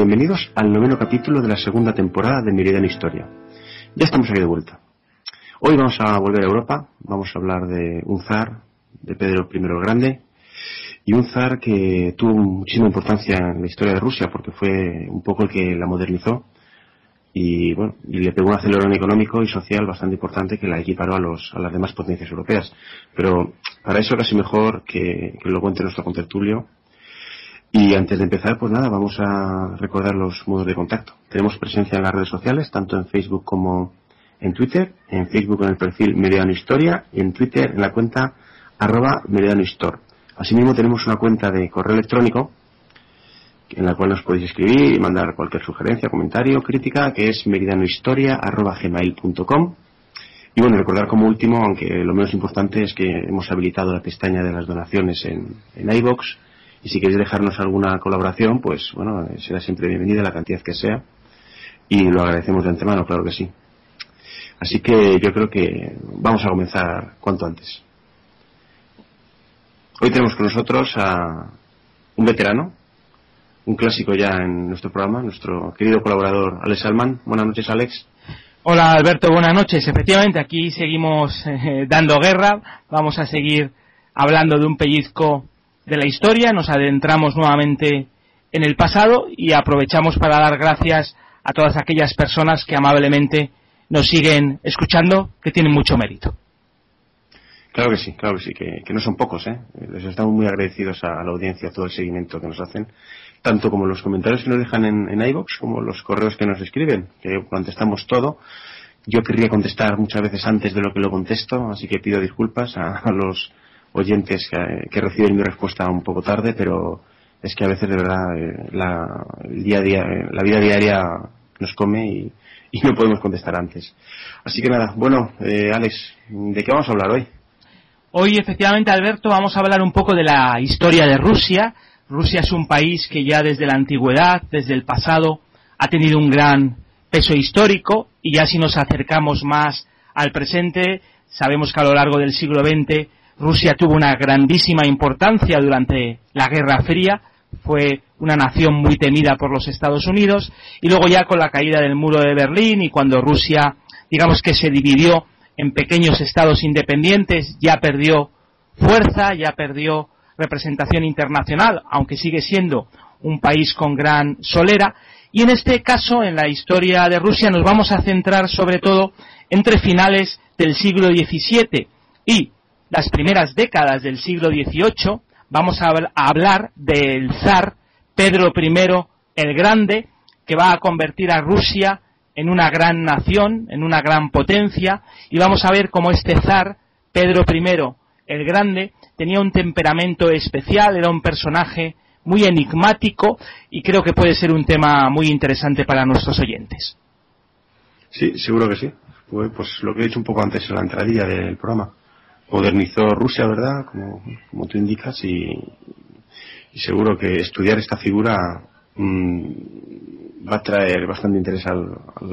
Bienvenidos al noveno capítulo de la segunda temporada de Meridian Historia. Ya estamos aquí de vuelta. Hoy vamos a volver a Europa, vamos a hablar de un zar, de Pedro I el Grande, y un zar que tuvo muchísima importancia en la historia de Rusia porque fue un poco el que la modernizó y bueno, y le pegó un acelerón económico y social bastante importante que la equiparó a, los, a las demás potencias europeas. Pero para eso casi mejor que, que lo cuente nuestro contertulio y antes de empezar, pues nada, vamos a recordar los modos de contacto. Tenemos presencia en las redes sociales, tanto en Facebook como en Twitter. En Facebook en el perfil Meridiano Historia y en Twitter en la cuenta arroba Meridiano Store. Asimismo tenemos una cuenta de correo electrónico en la cual nos podéis escribir y mandar cualquier sugerencia, comentario, crítica, que es meridianohistoria.gmail.com y bueno, recordar como último, aunque lo menos importante es que hemos habilitado la pestaña de las donaciones en, en iVoox y si queréis dejarnos alguna colaboración, pues bueno, será siempre bienvenida la cantidad que sea. Y lo agradecemos de antemano, claro que sí. Así que yo creo que vamos a comenzar cuanto antes. Hoy tenemos con nosotros a un veterano, un clásico ya en nuestro programa, nuestro querido colaborador Alex Salman. Buenas noches, Alex. Hola, Alberto, buenas noches. Efectivamente, aquí seguimos eh, dando guerra. Vamos a seguir hablando de un pellizco de la historia, nos adentramos nuevamente en el pasado y aprovechamos para dar gracias a todas aquellas personas que amablemente nos siguen escuchando, que tienen mucho mérito. Claro que sí, claro que sí, que, no son pocos, ¿eh? Les estamos muy agradecidos a, la audiencia, todo el seguimiento que nos hacen, tanto como los comentarios que nos dejan en, en como los correos que nos escriben, que contestamos todo. Yo querría contestar muchas veces antes de lo que lo contesto, así que pido disculpas a los oyentes que, reciben mi respuesta un poco tarde, pero es que a veces de verdad eh, la, el día a día, eh, la vida diaria nos come y, no podemos contestar antes. Así que nada, bueno, eh, Alex, ¿de qué vamos a hablar hoy? Hoy efectivamente, Alberto, vamos a hablar un poco de la historia de Rusia. Rusia es un país que ya desde la antigüedad, desde el pasado, ha tenido un gran peso histórico y ya si nos acercamos más al presente, sabemos que a lo largo del siglo XX Rusia tuvo una grandísima importancia durante la Guerra Fría, fue una nación muy temida por los Estados Unidos y luego ya con la caída del muro de Berlín y cuando Rusia digamos que se dividió en pequeños estados independientes ya perdió fuerza, ya perdió representación internacional, aunque sigue siendo un país con gran solera. Y en este caso, en la historia de Rusia, nos vamos a centrar sobre todo entre finales del siglo XVII y las primeras décadas del siglo XVIII, vamos a, hablar del zar Pedro I el Grande, que va a convertir a Rusia en una gran nación, en una gran potencia, y vamos a ver cómo este zar, Pedro I el Grande, tenía un temperamento especial, era un personaje muy enigmático y creo que puede ser un tema muy interesante para nuestros oyentes. Sí, seguro que sí. Pues, pues lo que he dicho un poco antes en la entradilla del programa modernizó Rusia, ¿verdad? Como, como tú indicas, y, seguro que estudiar esta figura mm, va a traer bastante interés al,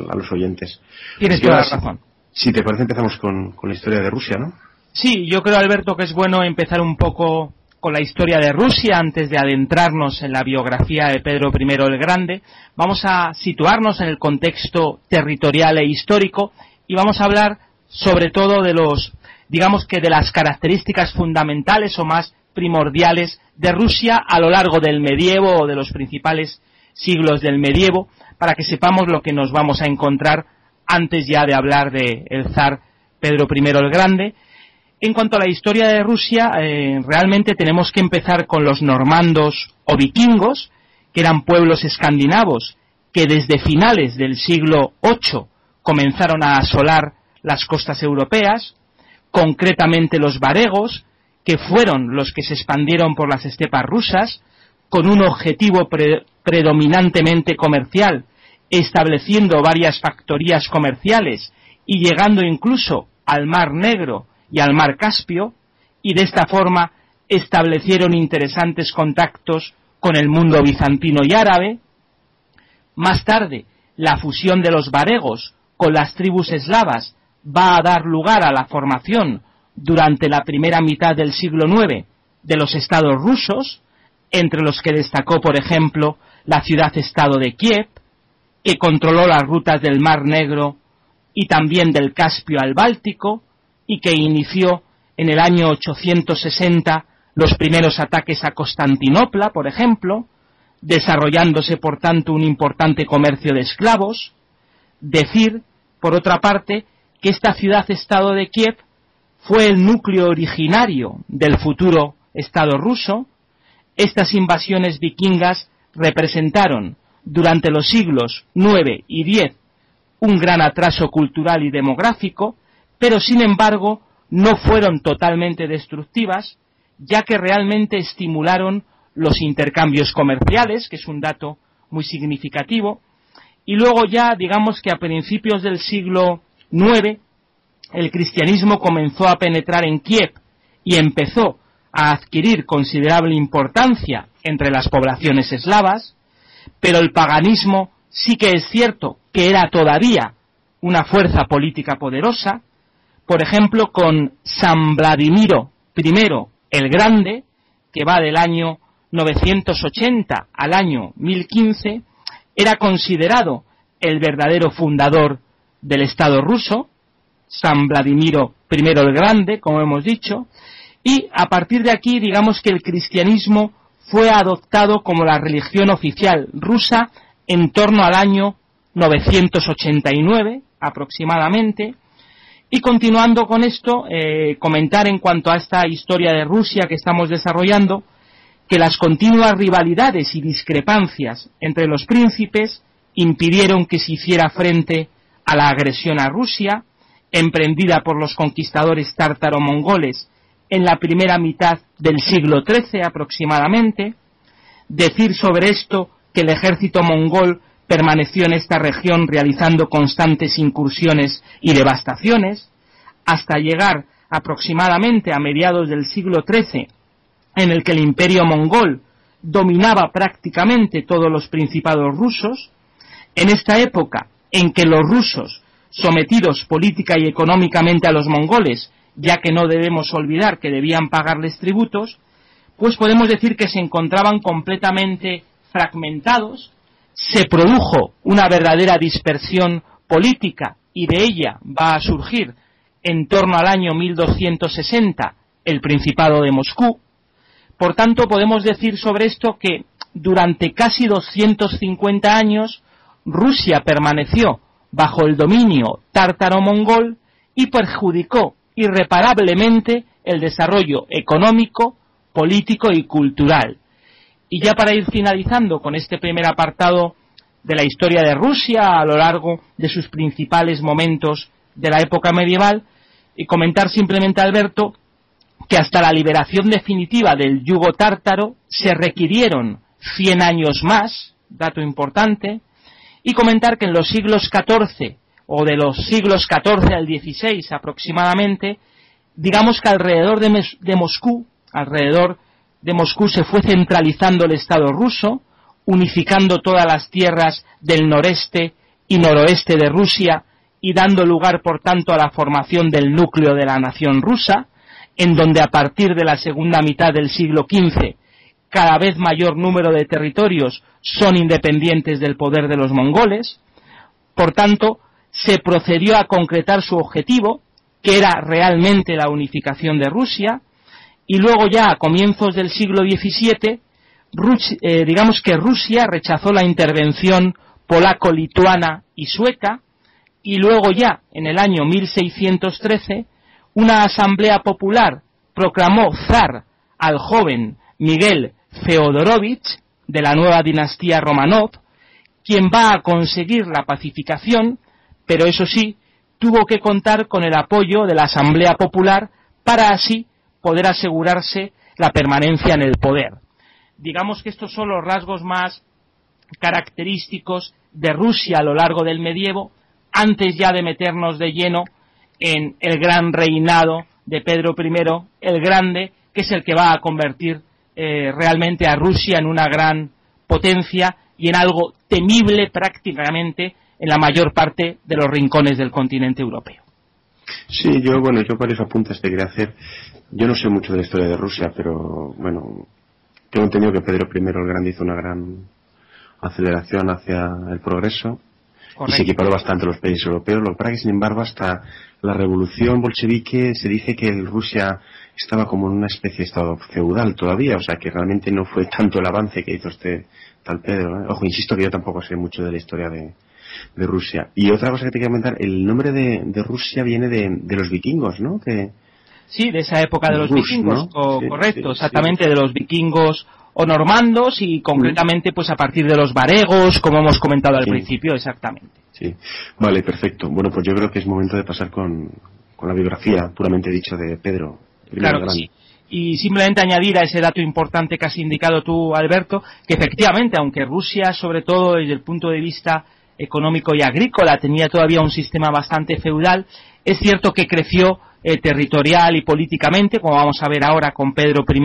a los oyentes. Tienes toda la razón. Si, te parece, empezamos con, con la historia de Rusia, ¿no? Sí, yo creo, Alberto, que es bueno empezar un poco con la historia de Rusia antes de adentrarnos en la biografía de Pedro I el Grande. Vamos a situarnos en el contexto territorial e histórico y vamos a hablar sobre todo de los digamos que de las características fundamentales o más primordiales de Rusia a lo largo del medievo o de los principales siglos del medievo, para que sepamos lo que nos vamos a encontrar antes ya de hablar de zar Pedro I el Grande. En cuanto a la historia de Rusia, eh, realmente tenemos que empezar con los normandos o vikingos, que eran pueblos escandinavos que desde finales del siglo VIII comenzaron a asolar las costas europeas, concretamente los varegos, que fueron los que se expandieron por las estepas rusas, con un objetivo predominantemente comercial, estableciendo varias factorías comerciales y llegando incluso al Mar Negro y al Mar Caspio, y de esta forma establecieron interesantes contactos con el mundo bizantino y árabe. Más tarde, la fusión de los varegos con las tribus eslavas va a dar lugar a la formación durante la primera mitad del siglo IX de los estados rusos, entre los que destacó, por ejemplo, la ciudad-estado de Kiev, que controló las rutas del Mar Negro y también del Caspio al Báltico, y que inició en el año 860 los primeros ataques a Constantinopla, por ejemplo, desarrollándose por tanto un importante comercio de esclavos. Decir, por otra parte, que esta ciudad-estado de Kiev fue el núcleo originario del futuro Estado ruso. Estas invasiones vikingas representaron durante los siglos IX y X un gran atraso cultural y demográfico, pero sin embargo no fueron totalmente destructivas, ya que realmente estimularon los intercambios comerciales, que es un dato muy significativo, y luego ya digamos que a principios del siglo IX el cristianismo comenzó a penetrar en Kiev y empezó a adquirir considerable importancia entre las poblaciones eslavas, pero el paganismo sí que es cierto que era todavía una fuerza política poderosa, por ejemplo con San Vladimiro I el Grande, que va del año 980 al año 1015, era considerado el verdadero fundador del Estado ruso, San Vladimiro I el Grande, como hemos dicho, y a partir de aquí digamos que el cristianismo fue adoptado como la religión oficial rusa en torno al año 989 aproximadamente. Y continuando con esto, eh, comentar en cuanto a esta historia de Rusia que estamos desarrollando, que las continuas rivalidades y discrepancias entre los príncipes impidieron que se hiciera frente a la agresión a Rusia, emprendida por los conquistadores tártaro-mongoles en la primera mitad del siglo XIII aproximadamente. Decir sobre esto que el ejército mongol permaneció en esta región realizando constantes incursiones y devastaciones, hasta llegar aproximadamente a mediados del siglo XIII, en el que el imperio mongol dominaba prácticamente todos los principados rusos, en esta época en que los rusos sometidos política y económicamente a los mongoles, ya que no debemos olvidar que debían pagarles tributos, pues podemos decir que se encontraban completamente fragmentados, se produjo una verdadera dispersión política y de ella va a surgir en torno al año 1260 el Principado de Moscú. Por tanto, podemos decir sobre esto que durante casi 250 años Rusia permaneció bajo el dominio tártaro-mongol y perjudicó irreparablemente el desarrollo económico, político y cultural. Y ya para ir finalizando con este primer apartado de la historia de Rusia a lo largo de sus principales momentos de la época medieval, y comentar simplemente, Alberto, que hasta la liberación definitiva del yugo tártaro se requirieron 100 años más, dato importante, y comentar que en los siglos XIV o de los siglos XIV al XVI aproximadamente, digamos que alrededor de, de Moscú, alrededor de Moscú se fue centralizando el Estado ruso, unificando todas las tierras del noreste y noroeste de Rusia y dando lugar, por tanto, a la formación del núcleo de la nación rusa, en donde a partir de la segunda mitad del siglo XV cada vez mayor número de territorios son independientes del poder de los mongoles. Por tanto, se procedió a concretar su objetivo, que era realmente la unificación de Rusia, y luego ya a comienzos del siglo XVII, eh, digamos que Rusia rechazó la intervención polaco-lituana y sueca, y luego ya, en el año 1613, una asamblea popular proclamó zar al joven Miguel Feodorovich de la nueva dinastía Romanov, quien va a conseguir la pacificación, pero eso sí, tuvo que contar con el apoyo de la Asamblea Popular para así poder asegurarse la permanencia en el poder. Digamos que estos son los rasgos más característicos de Rusia a lo largo del medievo, antes ya de meternos de lleno en el gran reinado de Pedro I el Grande, que es el que va a convertir eh, realmente a Rusia en una gran potencia y en algo temible prácticamente en la mayor parte de los rincones del continente europeo. Sí, yo, bueno, yo varios apuntes te quería hacer. Yo no sé mucho de la historia de Rusia, pero, bueno, tengo entendido que Pedro I el Grande hizo una gran aceleración hacia el progreso y se equiparó bastante a los países europeos. Lo que pasa es que, sin embargo, hasta la revolución bolchevique se dice que Rusia estaba como en una especie de estado feudal todavía, o sea que realmente no fue tanto el avance que hizo este tal Pedro. ¿eh? Ojo, insisto que yo tampoco sé mucho de la historia de, Rusia. Y otra cosa que te quiero comentar, el nombre de, Rusia viene de, los vikingos, ¿no? Que, sí, de esa época de los vikingos, correcto, exactamente, de los vikingos o normandos y concretamente pues a partir de los varegos, como hemos comentado al principio, exactamente. Sí, vale, perfecto. Bueno, pues yo creo que es momento de pasar con, con la biografía, puramente dicho, de Pedro. Claro que sí. Y simplemente añadir a ese dato importante que has indicado tú, Alberto, que efectivamente, aunque Rusia, sobre todo desde el punto de vista económico y agrícola, tenía todavía un sistema bastante feudal, es cierto que creció eh, territorial y políticamente, como vamos a ver ahora con Pedro I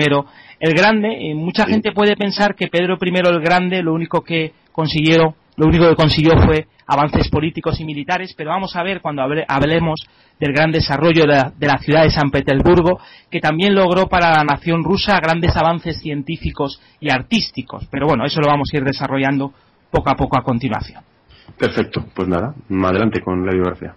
el Grande. mucha gente puede pensar que Pedro I el Grande lo único que consiguieron, lo único que consiguió fue avances políticos y militares, pero vamos a ver cuando hablemos del gran desarrollo de la, ciudad de San Petersburgo, que también logró para la nación rusa grandes avances científicos y artísticos. Pero bueno, eso lo vamos a ir desarrollando poco a poco a continuación. Perfecto, pues nada, adelante con la biografía.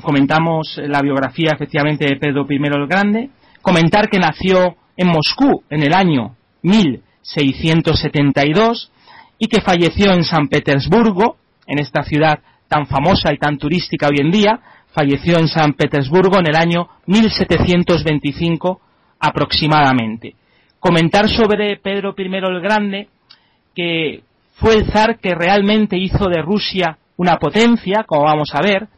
Comentamos la biografía efectivamente de Pedro I el Grande, comentar que nació en Moscú en el año 1672 y que falleció en San Petersburgo en esta ciudad tan famosa y tan turística hoy en día, falleció en San Petersburgo en el año 1725 aproximadamente. Comentar sobre Pedro I el Grande, que fue el zar que realmente hizo de Rusia una potencia, como vamos a ver,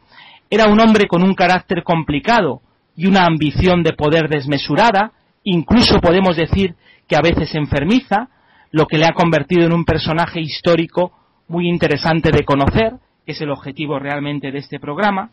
era un hombre con un carácter complicado y una ambición de poder desmesurada, incluso podemos decir que a veces enfermiza, lo que le ha convertido en un personaje histórico muy interesante de conocer, que es el objetivo realmente de este programa.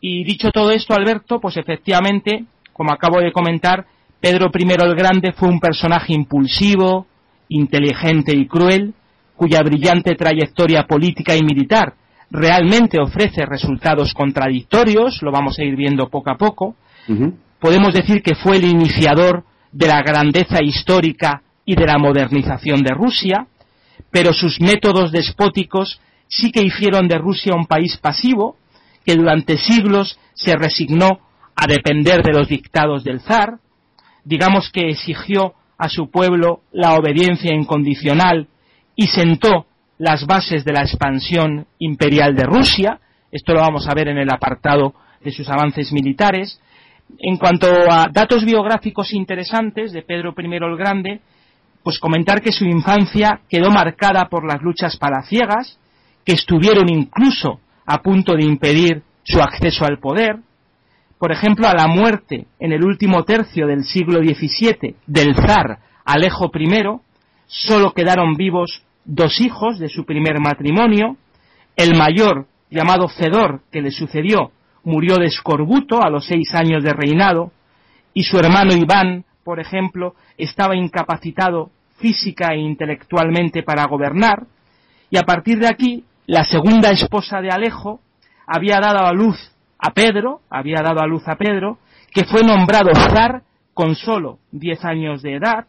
Y dicho todo esto, Alberto, pues efectivamente, como acabo de comentar, Pedro I el Grande fue un personaje impulsivo, inteligente y cruel, cuya brillante trayectoria política y militar realmente ofrece resultados contradictorios, lo vamos a ir viendo poco a poco. Podemos decir que fue el iniciador de la grandeza histórica y de la modernización de Rusia, pero sus métodos despóticos sí que hicieron de Rusia un país pasivo que durante siglos se resignó a depender de los dictados del zar, digamos que exigió a su pueblo la obediencia incondicional y sentó las bases de la expansión imperial de Rusia, esto lo vamos a ver en el apartado de sus avances militares. En cuanto a datos biográficos interesantes de Pedro I el Grande, pues comentar que su infancia quedó marcada por las luchas palaciegas, que estuvieron incluso a punto de impedir su acceso al poder. Por ejemplo, a la muerte en el último tercio del siglo XVII del zar Alejo I, solo quedaron vivos dos hijos de su primer matrimonio. El mayor, llamado Fedor, que le sucedió, murió de escorbuto a los seis años de reinado, y su hermano Iván, por ejemplo, estaba incapacitado física e intelectualmente para gobernar, y a partir de aquí, la segunda esposa de Alejo había dado a luz a Pedro, había dado a luz a Pedro, que fue nombrado zar con solo diez años de edad,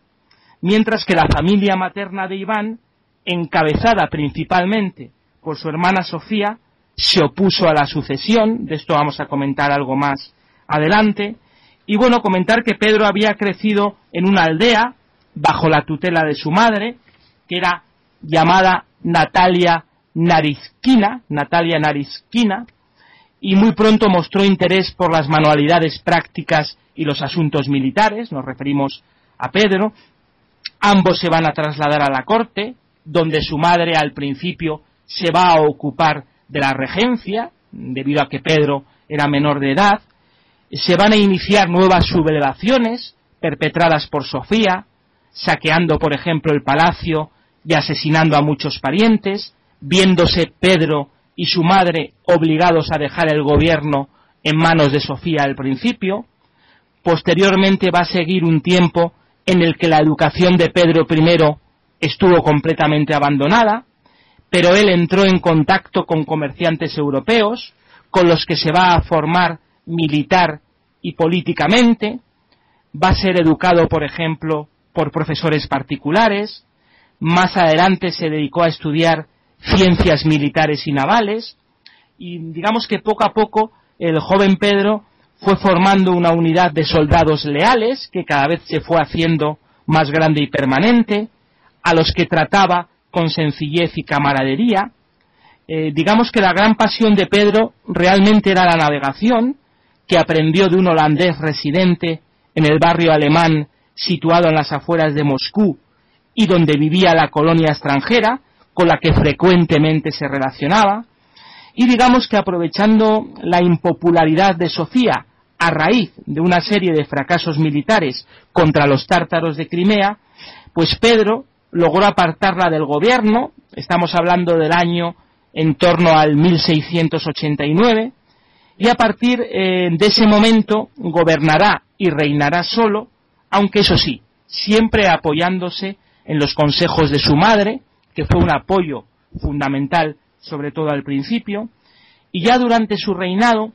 mientras que la familia materna de Iván, encabezada principalmente por su hermana Sofía, se opuso a la sucesión, de esto vamos a comentar algo más adelante, y bueno, comentar que Pedro había crecido en una aldea bajo la tutela de su madre, que era llamada Natalia Narisquina, Natalia Narisquina, y muy pronto mostró interés por las manualidades prácticas y los asuntos militares, nos referimos a Pedro. Ambos se van a trasladar a la corte, donde su madre al principio se va a ocupar de la regencia, debido a que Pedro era menor de edad. Se van a iniciar nuevas sublevaciones perpetradas por Sofía, saqueando, por ejemplo, el palacio y asesinando a muchos parientes, viéndose Pedro y su madre obligados a dejar el gobierno en manos de Sofía al principio. Posteriormente va a seguir un tiempo en el que la educación de Pedro I estuvo completamente abandonada, pero él entró en contacto con comerciantes europeos, con los que se va a formar militar y políticamente, va a ser educado, por ejemplo, por profesores particulares, más adelante se dedicó a estudiar ciencias militares y navales, y digamos que poco a poco el joven Pedro fue formando una unidad de soldados leales que cada vez se fue haciendo más grande y permanente, a los que trataba con sencillez y camaradería. Eh, digamos que la gran pasión de Pedro realmente era la navegación, que aprendió de un holandés residente en el barrio alemán situado en las afueras de Moscú y donde vivía la colonia extranjera, con la que frecuentemente se relacionaba, y digamos que aprovechando la impopularidad de Sofía a raíz de una serie de fracasos militares contra los tártaros de Crimea, pues Pedro logró apartarla del gobierno, estamos hablando del año en torno al 1689, y a partir eh, de ese momento gobernará y reinará solo, aunque eso sí, siempre apoyándose en los consejos de su madre, que fue un apoyo fundamental, sobre todo al principio, y ya durante su reinado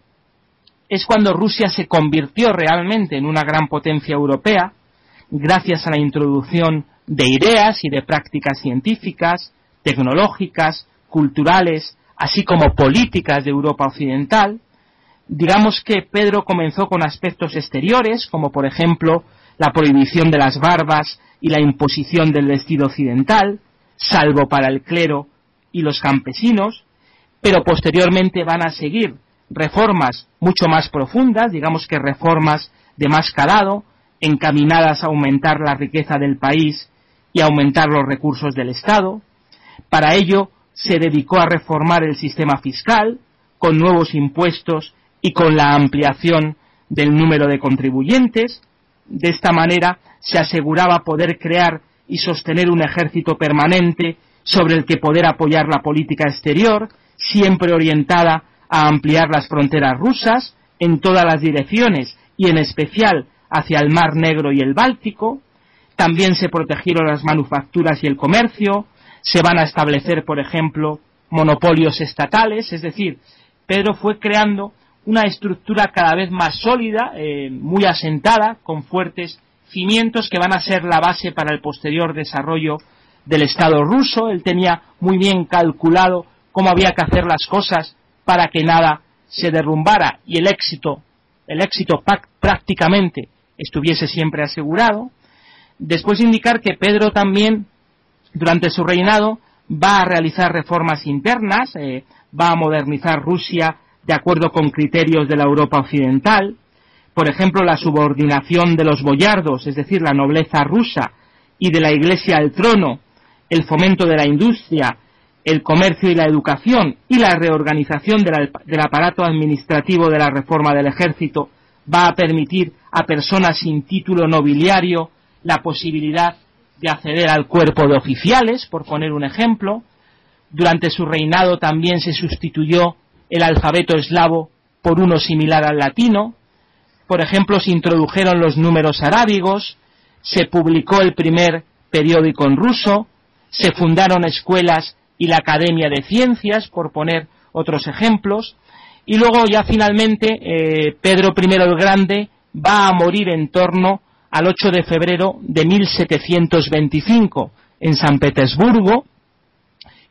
es cuando Rusia se convirtió realmente en una gran potencia europea, gracias a la introducción de ideas y de prácticas científicas, tecnológicas, culturales, así como políticas de Europa Occidental. Digamos que Pedro comenzó con aspectos exteriores, como por ejemplo la prohibición de las barbas y la imposición del vestido occidental, salvo para el clero y los campesinos, pero posteriormente van a seguir reformas mucho más profundas, digamos que reformas de más calado, encaminadas a aumentar la riqueza del país y aumentar los recursos del Estado. Para ello se dedicó a reformar el sistema fiscal con nuevos impuestos y con la ampliación del número de contribuyentes. De esta manera se aseguraba poder crear y sostener un ejército permanente sobre el que poder apoyar la política exterior, siempre orientada a ampliar las fronteras rusas en todas las direcciones y en especial hacia el Mar Negro y el Báltico. También se protegieron las manufacturas y el comercio. Se van a establecer, por ejemplo, monopolios estatales, es decir, Pedro fue creando una estructura cada vez más sólida, eh, muy asentada, con fuertes cimientos que van a ser la base para el posterior desarrollo del Estado ruso. Él tenía muy bien calculado cómo había que hacer las cosas para que nada se derrumbara y el éxito, el éxito prácticamente estuviese siempre asegurado. Después indicar que Pedro también, durante su reinado, va a realizar reformas internas, eh, va a modernizar Rusia de acuerdo con criterios de la Europa occidental, por ejemplo, la subordinación de los boyardos, es decir, la nobleza rusa, y de la Iglesia al trono, el fomento de la industria, el comercio y la educación, y la reorganización del aparato administrativo de la reforma del ejército, va a permitir a personas sin título nobiliario la posibilidad de acceder al cuerpo de oficiales, por poner un ejemplo. Durante su reinado también se sustituyó el alfabeto eslavo por uno similar al latino, por ejemplo, se introdujeron los números arábigos, se publicó el primer periódico en ruso, se fundaron escuelas y la Academia de Ciencias, por poner otros ejemplos, y luego ya finalmente eh, Pedro I el Grande va a morir en torno al 8 de febrero de 1725 en San Petersburgo.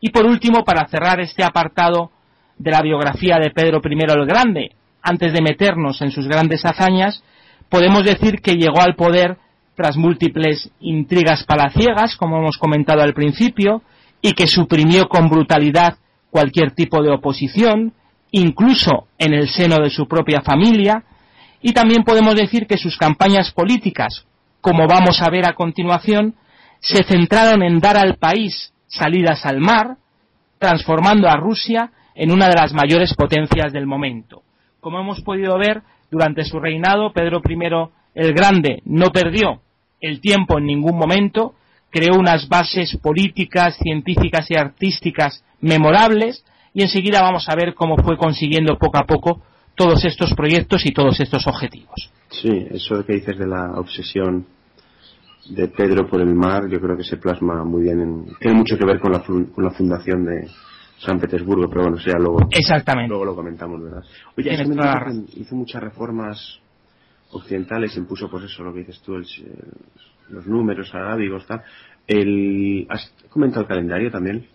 Y por último, para cerrar este apartado de la biografía de Pedro I el Grande, antes de meternos en sus grandes hazañas, podemos decir que llegó al poder tras múltiples intrigas palaciegas, como hemos comentado al principio, y que suprimió con brutalidad cualquier tipo de oposición, incluso en el seno de su propia familia, y también podemos decir que sus campañas políticas, como vamos a ver a continuación, se centraron en dar al país salidas al mar, transformando a Rusia en una de las mayores potencias del momento. Como hemos podido ver, durante su reinado, Pedro I el Grande no perdió el tiempo en ningún momento, creó unas bases políticas, científicas y artísticas memorables, y enseguida vamos a ver cómo fue consiguiendo poco a poco todos estos proyectos y todos estos objetivos. Sí, eso que dices de la obsesión de Pedro por el mar, yo creo que se plasma muy bien. En, tiene mucho que ver con la, con la fundación de San Petersburgo, pero bueno, sea luego. Exactamente. Luego lo comentamos, ¿verdad? Oye, hizo muchas reformas occidentales, impuso, pues eso, lo que dices tú, los números arábigos, tal. El, ¿Has comentado el calendario también?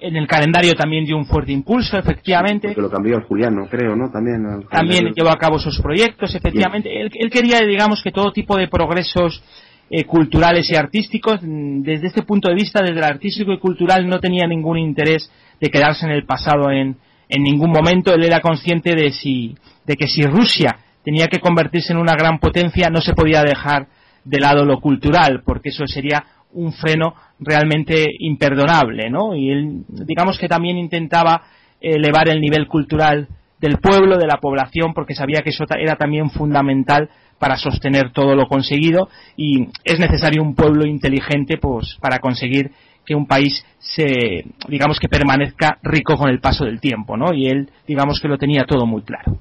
en el calendario también dio un fuerte impulso, efectivamente. porque lo cambió el Juliano, creo, ¿no? También. También llevó a cabo sus proyectos, efectivamente. Él, quería, digamos, que todo tipo de progresos eh, culturales y artísticos, mm, desde este punto de vista, desde el artístico y cultural, no tenía ningún interés de quedarse en el pasado en, en ningún momento. Él era consciente de, si, de que si Rusia tenía que convertirse en una gran potencia, no se podía dejar de lado lo cultural, porque eso sería un freno realmente imperdonable, ¿no? Y él, digamos que también intentaba elevar el nivel cultural del pueblo, de la población, porque sabía que eso era también fundamental para sostener todo lo conseguido y es necesario un pueblo inteligente pues para conseguir que un país se digamos que permanezca rico con el paso del tiempo, ¿no? Y él digamos que lo tenía todo muy claro.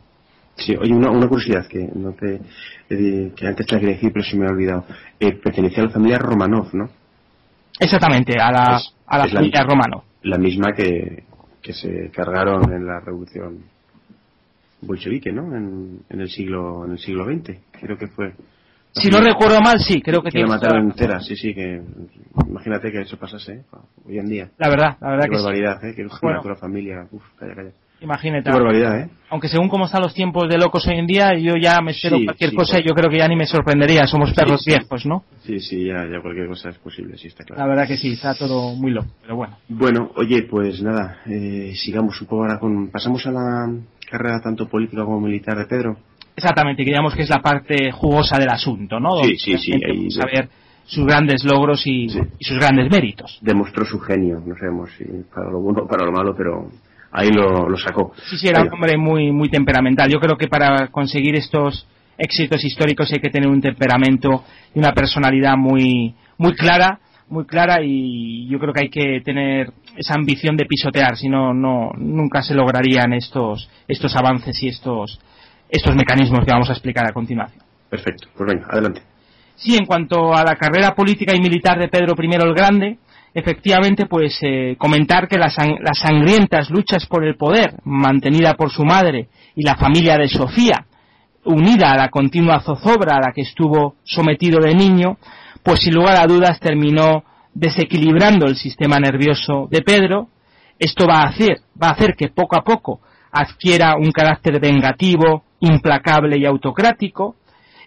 Sí, oye, una, una curiosidad que no te eh, que antes te quería decir pero se me ha olvidado. Eh, pertenecía a la familia Romanov, ¿no? Exactamente, a la, a la familia romano. La misma que, que se cargaron en la revolución bolchevique, ¿no? En, en, el siglo en el siglo XX, creo que fue. Si no recuerdo mal, sí, creo que, que la mataron entera, sí, sí, que imagínate que eso pasase ¿eh? hoy en día. La verdad, la verdad Qué que barbaridad, ¿eh? Que bueno. la familia, uf, calla, calla. Imagínate. Qué barbaridad, ¿eh? Aunque según cómo están los tiempos de locos hoy en día, yo ya me espero cualquier cosa y yo creo que ya ni me sorprendería. Somos perros viejos, ¿no? Sí, sí, ya, ya cualquier cosa es posible, sí, está claro. La verdad que sí, está todo muy loco, pero bueno. Bueno, oye, pues nada, eh, sigamos un poco ahora con... Pasamos a la carrera tanto política como militar de Pedro. Exactamente, que digamos que es la parte jugosa del asunto, ¿no? Sí, sí, sí. Ahí, saber sus grandes logros y, y, sus grandes méritos. Demostró su genio, no sabemos si para lo bueno o para lo malo, pero ahí lo, lo sacó. Sí, sí, era un hombre muy, muy temperamental. Yo creo que para conseguir estos éxitos históricos hay que tener un temperamento y una personalidad muy, muy clara, muy clara y yo creo que hay que tener esa ambición de pisotear, si no, no nunca se lograrían estos, estos avances y estos, estos mecanismos que vamos a explicar a continuación. Perfecto, pues venga, adelante. Sí, en cuanto a la carrera política y militar de Pedro I el Grande, efectivamente, pues eh, comentar que las, las, sangrientas luchas por el poder, mantenida por su madre y la familia de Sofía, unida a la continua zozobra a la que estuvo sometido de niño, pues sin lugar a dudas terminó desequilibrando el sistema nervioso de Pedro. Esto va a hacer, va a hacer que poco a poco adquiera un carácter vengativo, implacable y autocrático.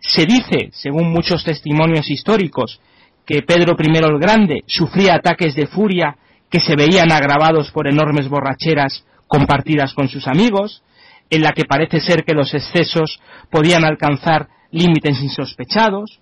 Se dice, según muchos testimonios históricos, que Pedro I el Grande sufría ataques de furia que se veían agravados por enormes borracheras compartidas con sus amigos, en la que parece ser que los excesos podían alcanzar límites insospechados.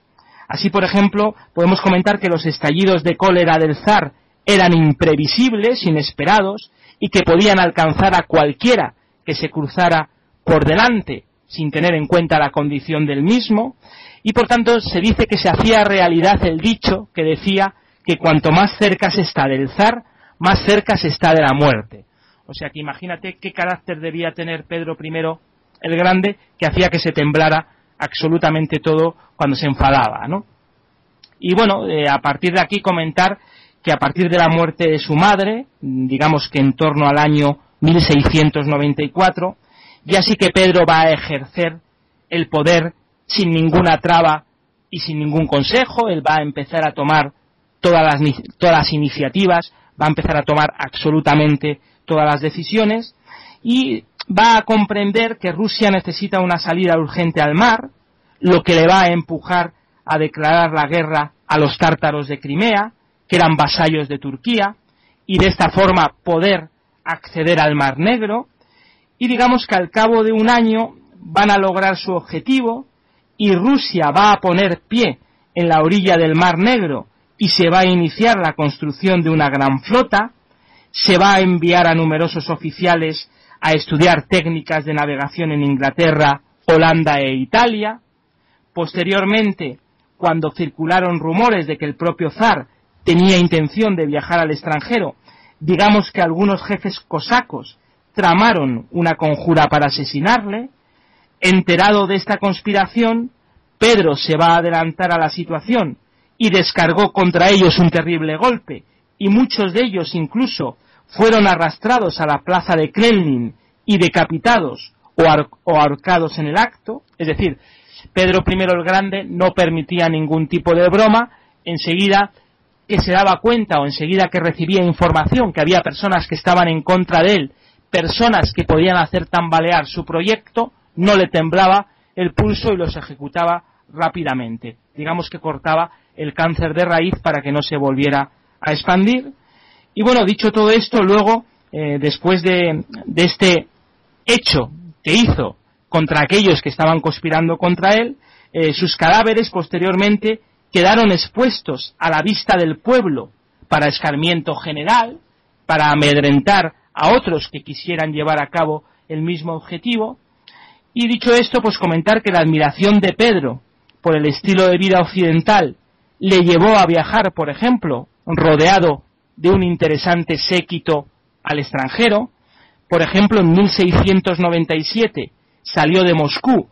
Así, por ejemplo, podemos comentar que los estallidos de cólera del zar eran imprevisibles, inesperados, y que podían alcanzar a cualquiera que se cruzara por delante sin tener en cuenta la condición del mismo, y por tanto se dice que se hacía realidad el dicho que decía que cuanto más cerca se está del zar, más cerca se está de la muerte. O sea que imagínate qué carácter debía tener Pedro I el Grande que hacía que se temblara absolutamente todo cuando se enfadaba, ¿no? Y bueno, eh, a partir de aquí comentar que a partir de la muerte de su madre, digamos que en torno al año 1694, ya sí que Pedro va a ejercer el poder sin ninguna traba y sin ningún consejo, él va a empezar a tomar todas las, todas las iniciativas, va a empezar a tomar absolutamente todas las decisiones y va a comprender que Rusia necesita una salida urgente al mar, lo que le va a empujar a declarar la guerra a los tártaros de Crimea, que eran vasallos de Turquía, y de esta forma poder acceder al Mar Negro, y digamos que al cabo de un año van a lograr su objetivo y Rusia va a poner pie en la orilla del Mar Negro y se va a iniciar la construcción de una gran flota, se va a enviar a numerosos oficiales a estudiar técnicas de navegación en Inglaterra, Holanda e Italia. Posteriormente, cuando circularon rumores de que el propio zar tenía intención de viajar al extranjero, digamos que algunos jefes cosacos tramaron una conjura para asesinarle. Enterado de esta conspiración, Pedro se va a adelantar a la situación y descargó contra ellos un terrible golpe, y muchos de ellos incluso fueron arrastrados a la plaza de Kremlin y decapitados o, ahorcados en el acto, es decir, Pedro I el Grande no permitía ningún tipo de broma, enseguida que se daba cuenta o enseguida que recibía información que había personas que estaban en contra de él, personas que podían hacer tambalear su proyecto, no le temblaba el pulso y los ejecutaba rápidamente. Digamos que cortaba el cáncer de raíz para que no se volviera a expandir. Y bueno, dicho todo esto, luego, eh, después de, este hecho que hizo contra aquellos que estaban conspirando contra él, eh, sus cadáveres posteriormente quedaron expuestos a la vista del pueblo para escarmiento general, para amedrentar a otros que quisieran llevar a cabo el mismo objetivo. Y dicho esto, pues comentar que la admiración de Pedro por el estilo de vida occidental le llevó a viajar, por ejemplo, rodeado de un interesante séquito al extranjero. Por ejemplo, en 1697 salió de Moscú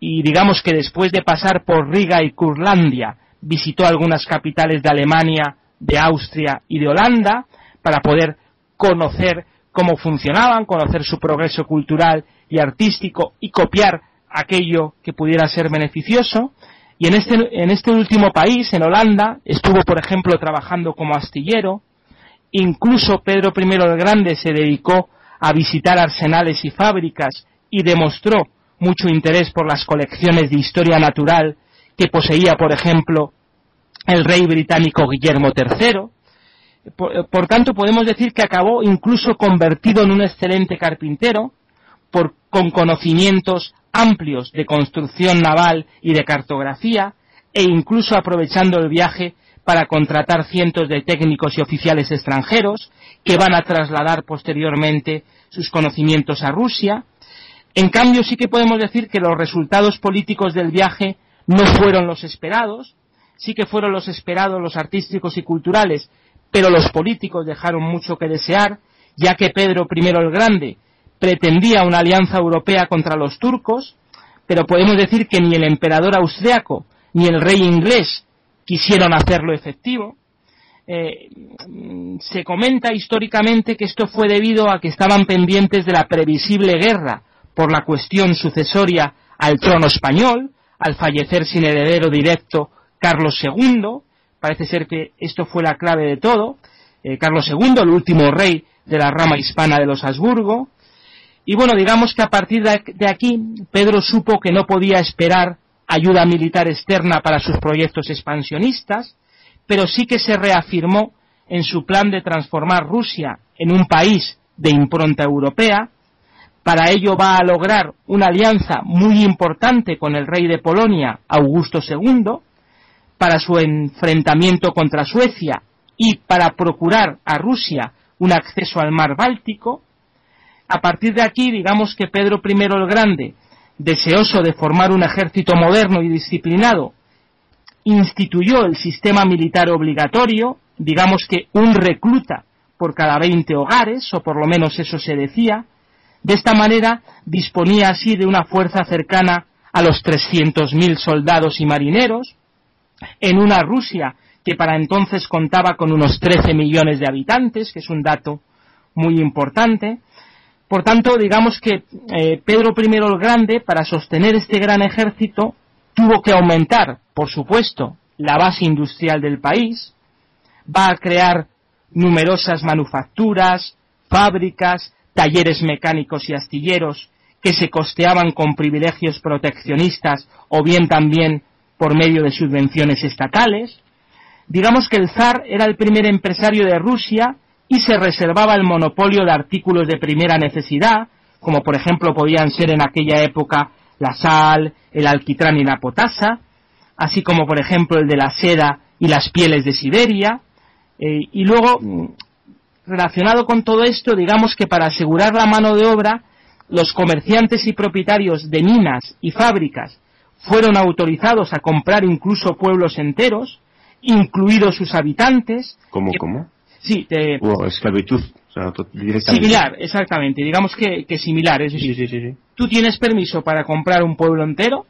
y digamos que después de pasar por Riga y Curlandia visitó algunas capitales de Alemania, de Austria y de Holanda para poder conocer cómo funcionaban, conocer su progreso cultural y artístico y copiar aquello que pudiera ser beneficioso. Y en este, en este último país, en Holanda, estuvo, por ejemplo, trabajando como astillero. Incluso Pedro I el Grande se dedicó a visitar arsenales y fábricas y demostró mucho interés por las colecciones de historia natural que poseía, por ejemplo, el rey británico Guillermo III. Por, tanto, podemos decir que acabó incluso convertido en un excelente carpintero, con conocimientos amplios de construcción naval y de cartografía, e incluso aprovechando el viaje para contratar cientos de técnicos y oficiales extranjeros que van a trasladar posteriormente sus conocimientos a Rusia. En cambio, sí que podemos decir que los resultados políticos del viaje no fueron los esperados, sí que fueron los esperados los artísticos y culturales, pero los políticos dejaron mucho que desear, ya que Pedro I el Grande pretendía una alianza europea contra los turcos, pero podemos decir que ni el emperador austriaco ni el rey inglés quisieron hacerlo efectivo. Eh, se comenta históricamente que esto fue debido a que estaban pendientes de la previsible guerra por la cuestión sucesoria al trono español, al fallecer sin heredero directo Carlos II. Parece ser que esto fue la clave de todo. Eh, Carlos II, el último rey de la rama hispana de los Habsburgo, y bueno, digamos que a partir de aquí Pedro supo que no podía esperar ayuda militar externa para sus proyectos expansionistas, pero sí que se reafirmó en su plan de transformar Rusia en un país de impronta europea. Para ello va a lograr una alianza muy importante con el rey de Polonia, Augusto II, para su enfrentamiento contra Suecia y para procurar a Rusia un acceso al mar Báltico, a partir de aquí, digamos que Pedro I el Grande, deseoso de formar un ejército moderno y disciplinado, instituyó el sistema militar obligatorio, digamos que un recluta por cada 20 hogares, o por lo menos eso se decía. De esta manera disponía así de una fuerza cercana a los 300.000 soldados y marineros, en una Rusia que para entonces contaba con unos 13 millones de habitantes, que es un dato muy importante, por tanto, digamos que eh, Pedro I el Grande, para sostener este gran ejército, tuvo que aumentar, por supuesto, la base industrial del país, va a crear numerosas manufacturas, fábricas, talleres mecánicos y astilleros que se costeaban con privilegios proteccionistas o bien también por medio de subvenciones estatales. Digamos que el zar era el primer empresario de Rusia y se reservaba el monopolio de artículos de primera necesidad, como por ejemplo podían ser en aquella época la sal, el alquitrán y la potasa, así como por ejemplo el de la seda y las pieles de Siberia. Eh, y luego, relacionado con todo esto, digamos que para asegurar la mano de obra, los comerciantes y propietarios de minas y fábricas fueron autorizados a comprar incluso pueblos enteros, incluidos sus habitantes. ¿Cómo, cómo? Sí, de... esclavitud. Similar, exactamente. Digamos que, similar. Es decir, sí, sí, sí, tú tienes permiso para comprar un pueblo entero,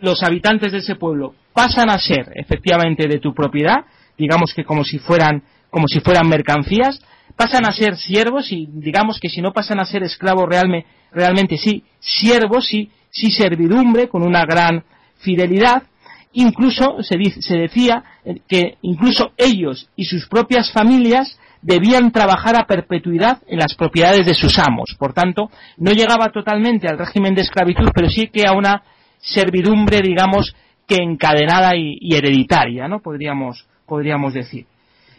los habitantes de ese pueblo pasan a ser efectivamente de tu propiedad, digamos que como si fueran, como si fueran mercancías, pasan a ser siervos y digamos que si no pasan a ser esclavos realmente, realmente sí, siervos y sí servidumbre con una gran fidelidad. Incluso se, se decía que incluso ellos y sus propias familias debían trabajar a perpetuidad en las propiedades de sus amos. Por tanto, no llegaba totalmente al régimen de esclavitud, pero sí que a una servidumbre, digamos, que encadenada y, hereditaria, ¿no? Podríamos, podríamos decir.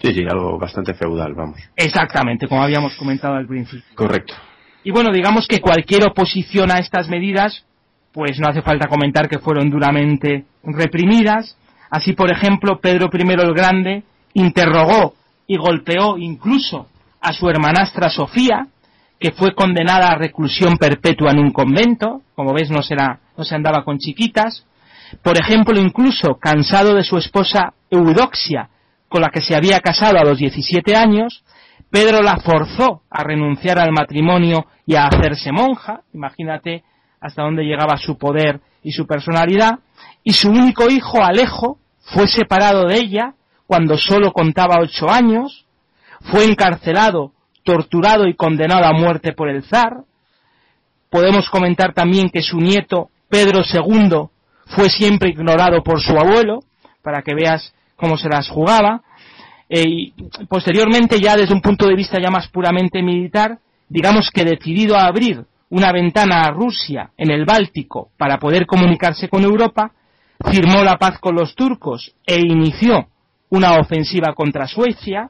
Sí, sí, algo bastante feudal, vamos. Exactamente, como habíamos comentado al principio. Correcto. Y bueno, digamos que cualquier oposición a estas medidas, pues no hace falta comentar que fueron duramente reprimidas. Así, por ejemplo, Pedro I el Grande interrogó y golpeó incluso a su hermanastra Sofía, que fue condenada a reclusión perpetua en un convento, como ves no, será, no se andaba con chiquitas, por ejemplo incluso cansado de su esposa Eudoxia, con la que se había casado a los 17 años, Pedro la forzó a renunciar al matrimonio y a hacerse monja, imagínate hasta dónde llegaba su poder y su personalidad, y su único hijo, Alejo, fue separado de ella cuando solo contaba ocho años, fue encarcelado torturado y condenado a muerte por el zar. Podemos comentar también que su nieto, Pedro II, fue siempre ignorado por su abuelo, para que veas cómo se las jugaba. Eh, y posteriormente, ya desde un punto de vista ya más puramente militar, digamos que decidido a abrir una ventana a Rusia en el Báltico para poder comunicarse con Europa, firmó la paz con los turcos e inició una ofensiva contra Suecia,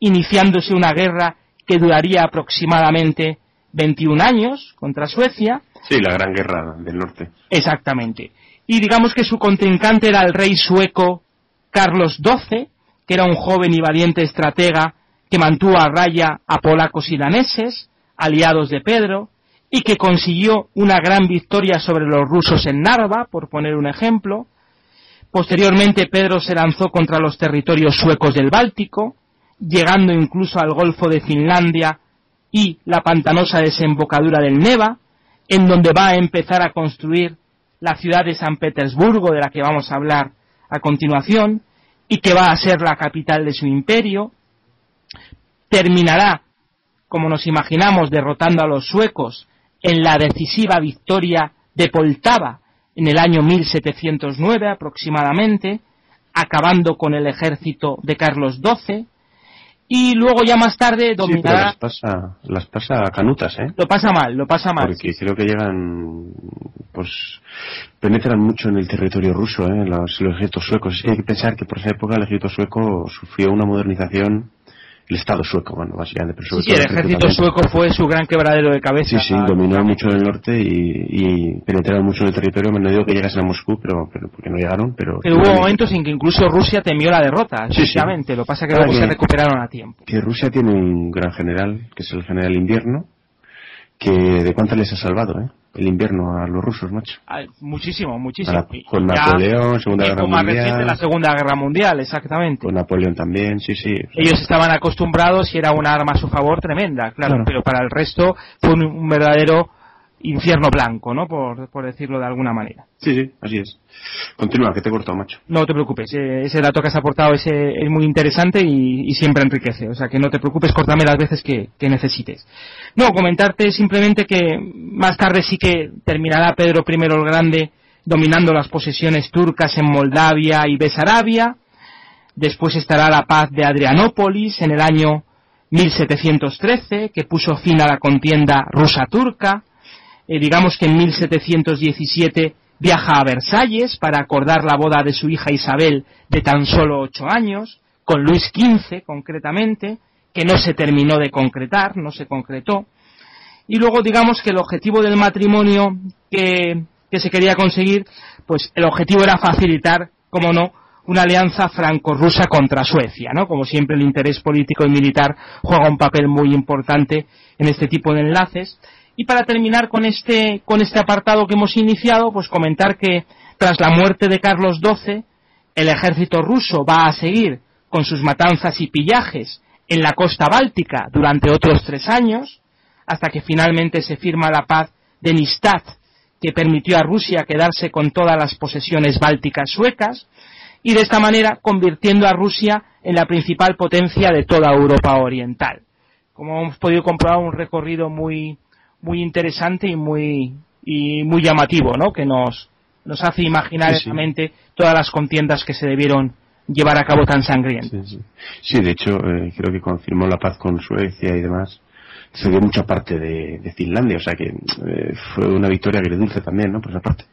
iniciándose una guerra que duraría aproximadamente 21 años contra Suecia. Sí, la Gran Guerra del Norte. Exactamente. Y digamos que su contrincante era el rey sueco Carlos XII, que era un joven y valiente estratega que mantuvo a raya a polacos y daneses, aliados de Pedro, y que consiguió una gran victoria sobre los rusos en Narva, por poner un ejemplo. Posteriormente Pedro se lanzó contra los territorios suecos del Báltico, llegando incluso al Golfo de Finlandia y la pantanosa desembocadura del Neva, en donde va a empezar a construir la ciudad de San Petersburgo, de la que vamos a hablar a continuación, y que va a ser la capital de su imperio. Terminará, como nos imaginamos, derrotando a los suecos en la decisiva victoria de Poltava en el año 1709 aproximadamente, acabando con el ejército de Carlos XII, y luego ya más tarde dominará. las pasa, las pasa canutas, ¿eh? Lo pasa mal, lo pasa mal. Porque creo que llegan, pues, penetran mucho en el territorio ruso, ¿eh? Los, los ejércitos suecos. hay que pensar que por esa época el ejército sueco sufrió una modernización el Estado sueco, bueno, básicamente. Pero sí, el ejército sueco fue su gran quebradero de cabeza. Sí, sí, dominó mucho el norte y, y, penetraron mucho en el territorio. No digo que llegasen a Moscú, pero, pero porque no llegaron. Pero, pero hubo momentos en que incluso Rusia temió la derrota, sinceramente. Lo que pasa es que luego se recuperaron a tiempo. Que Rusia tiene un gran general, que es el general invierno, que de cuántas les ha salvado, ¿eh? El invierno a los rusos, macho. muchísimo, muchísimo. con Napoleón, Segunda Guerra Mundial. reciente la Segunda Guerra Mundial, exactamente. Con Napoleón también, sí, sí. Ellos estaban acostumbrados y era una arma a su favor tremenda, claro, pero para el resto fue un verdadero infierno blanco, ¿no? Por, por, decirlo de alguna manera. Sí, sí, así es. Continúa, que te he cortado, macho. No te preocupes, eh, ese dato que has aportado ese, es muy interesante y, siempre enriquece, o sea que no te preocupes, córtame las veces que, necesites. No, comentarte simplemente que más tarde sí que terminará Pedro I el Grande dominando las posesiones turcas en Moldavia y Besarabia, después estará la paz de Adrianópolis en el año 1713, que puso fin a la contienda rusa-turca, eh, digamos que en 1717 viaja a Versalles para acordar la boda de su hija Isabel de tan solo ocho años, con Luis XV concretamente, que no se terminó de concretar, no se concretó. y luego digamos que el objetivo del matrimonio que, que se quería conseguir, pues el objetivo era facilitar, como no, una alianza franco-rusa contra Suecia, ¿no? Como siempre el interés político y militar juega un papel muy importante en este tipo de enlaces. Y para terminar con este, con este apartado que hemos iniciado, pues comentar que tras la muerte de Carlos XII, el ejército ruso va a seguir con sus matanzas y pillajes en la costa báltica durante otros tres años, hasta que finalmente se firma la paz de Nistad, que permitió a Rusia quedarse con todas las posesiones bálticas suecas, y de esta manera convirtiendo a Rusia en la principal potencia de toda Europa Oriental. Como hemos podido comprobar, un recorrido muy, muy interesante y muy, y muy llamativo, ¿no? Que nos, nos hace imaginar exactamente todas las contiendas que se debieron llevar a cabo tan sangrientas. Sí, de hecho, eh, creo que confirmó la paz con Suecia y demás, se dio mucha parte de, Finlandia, o sea que eh, fue una victoria agridulce también, ¿no? Por esa parte.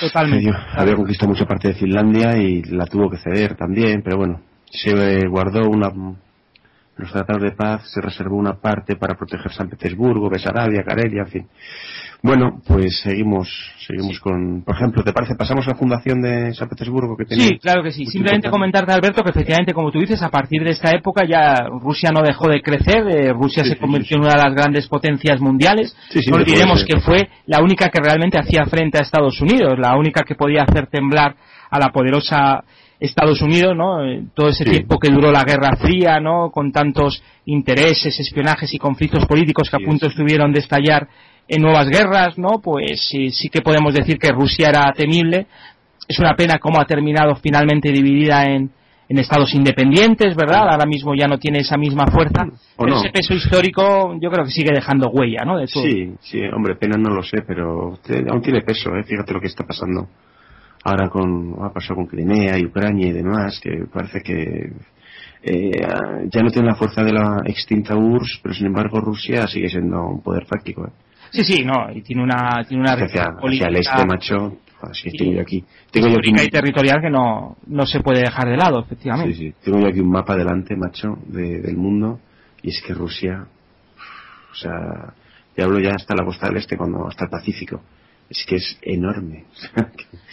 Totalmente. había conquistado mucha parte de Finlandia y la tuvo que ceder también, pero bueno, se guardó una, los tratados de paz se reservó una parte para proteger San Petersburgo, Besarabia, Karelia, en fin. Bueno, pues seguimos, seguimos con, por ejemplo, ¿te parece? Pasamos a la fundación de San Petersburgo que tenía. Sí, claro que sí. Simplemente comentarte, Alberto, que efectivamente, como tú dices, a partir de esta época ya Rusia no dejó de crecer, eh, Rusia se convirtió en una de las grandes potencias mundiales. no olvidemos que fue la única que realmente hacía frente a Estados Unidos, la única que podía hacer temblar a la poderosa Estados Unidos, ¿no? Eh, todo ese tiempo que duró la Guerra Fría, ¿no? Con tantos intereses, espionajes y conflictos políticos que a punto estuvieron de estallar en nuevas guerras, ¿no? Pues sí, sí que podemos decir que Rusia era temible. Es una pena cómo ha terminado finalmente dividida en, en estados independientes, ¿verdad? Ahora mismo ya no tiene esa misma fuerza. pero ese peso histórico yo creo que sigue dejando huella, ¿no? De Sí, sí, hombre, pena no lo sé, pero aún tiene peso, ¿eh? Fíjate lo que está pasando ahora con ha pasado con Crimea y Ucrania y demás, que parece que eh, ya no tiene la fuerza de la extinta URSS, pero sin embargo Rusia sigue siendo un poder fáctico. ¿eh? Sí, sí, no, y tiene una tiene una hacia, hacia el este macho, así tengo yo aquí, tengo yo aquí y territorial que no no se puede dejar de lado, efectivamente. Sí, sí, tengo yo aquí un mapa delante, macho, de, del mundo y es que Rusia, o sea, te hablo ya hasta la costa del este, cuando hasta el Pacífico es que es enorme.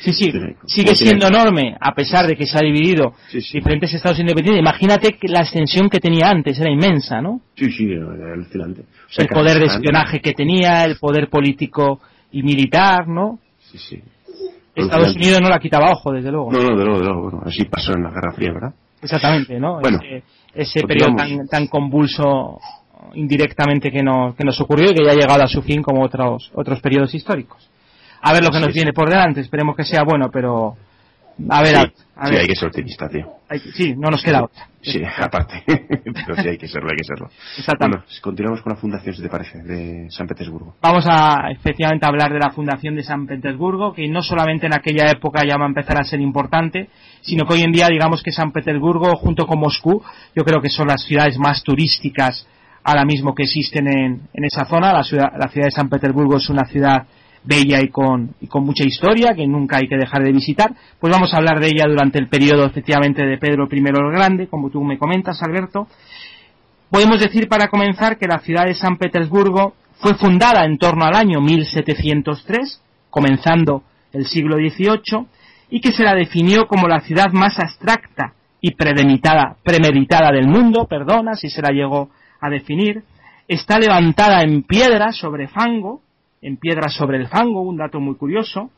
sí, sí, sigue siendo enorme, a pesar de que se ha dividido diferentes estados independientes. Imagínate que la extensión que tenía antes era inmensa, ¿no? Sí, sí, era alucinante. el poder de espionaje que tenía, el poder político y militar, ¿no? Sí, sí. Estados Unidos no la quitaba ojo, desde luego. No, no, de luego, de luego. Bueno, así pasó en la Guerra Fría, ¿verdad? Exactamente, ¿no? Bueno, ese, ese periodo tan, tan convulso indirectamente que nos, que nos ocurrió y que ya ha llegado a su fin como otros, otros periodos históricos a ver lo que nos viene por delante. Esperemos que sea bueno, pero a ver. Sí, hay que ser optimista, tío. sí, no nos queda otra. Sí, aparte. pero sí, hay que serlo, hay que serlo. Exactamente. Bueno, continuamos con la fundación, si te parece, de San Petersburgo. Vamos a, efectivamente, hablar de la fundación de San Petersburgo, que no solamente en aquella época ya va a empezar a ser importante, sino que hoy en día, digamos que San Petersburgo, junto con Moscú, yo creo que son las ciudades más turísticas ahora mismo que existen en, en esa zona. La ciudad, la ciudad de San Petersburgo es una ciudad bella y con, y con mucha historia que nunca hay que dejar de visitar, pues vamos a hablar de ella durante el periodo efectivamente de Pedro I el Grande, como tú me comentas, Alberto. Podemos decir para comenzar que la ciudad de San Petersburgo fue fundada en torno al año 1703, comenzando el siglo XVIII, y que se la definió como la ciudad más abstracta y premeditada, premeditada del mundo, perdona si se la llegó a definir, está levantada en piedra sobre fango, en piedra sobre el fango, un dato muy curioso,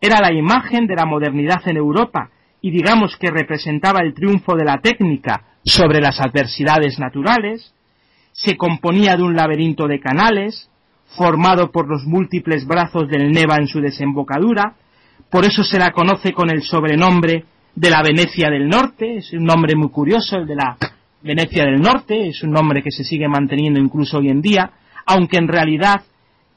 era la imagen de la modernidad en Europa y digamos que representaba el triunfo de la técnica sobre las adversidades naturales, se componía de un laberinto de canales, formado por los múltiples brazos del Neva en su desembocadura, por eso se la conoce con el sobrenombre de la Venecia del Norte, es un nombre muy curioso el de la Venecia del Norte, es un nombre que se sigue manteniendo incluso hoy en día, aunque en realidad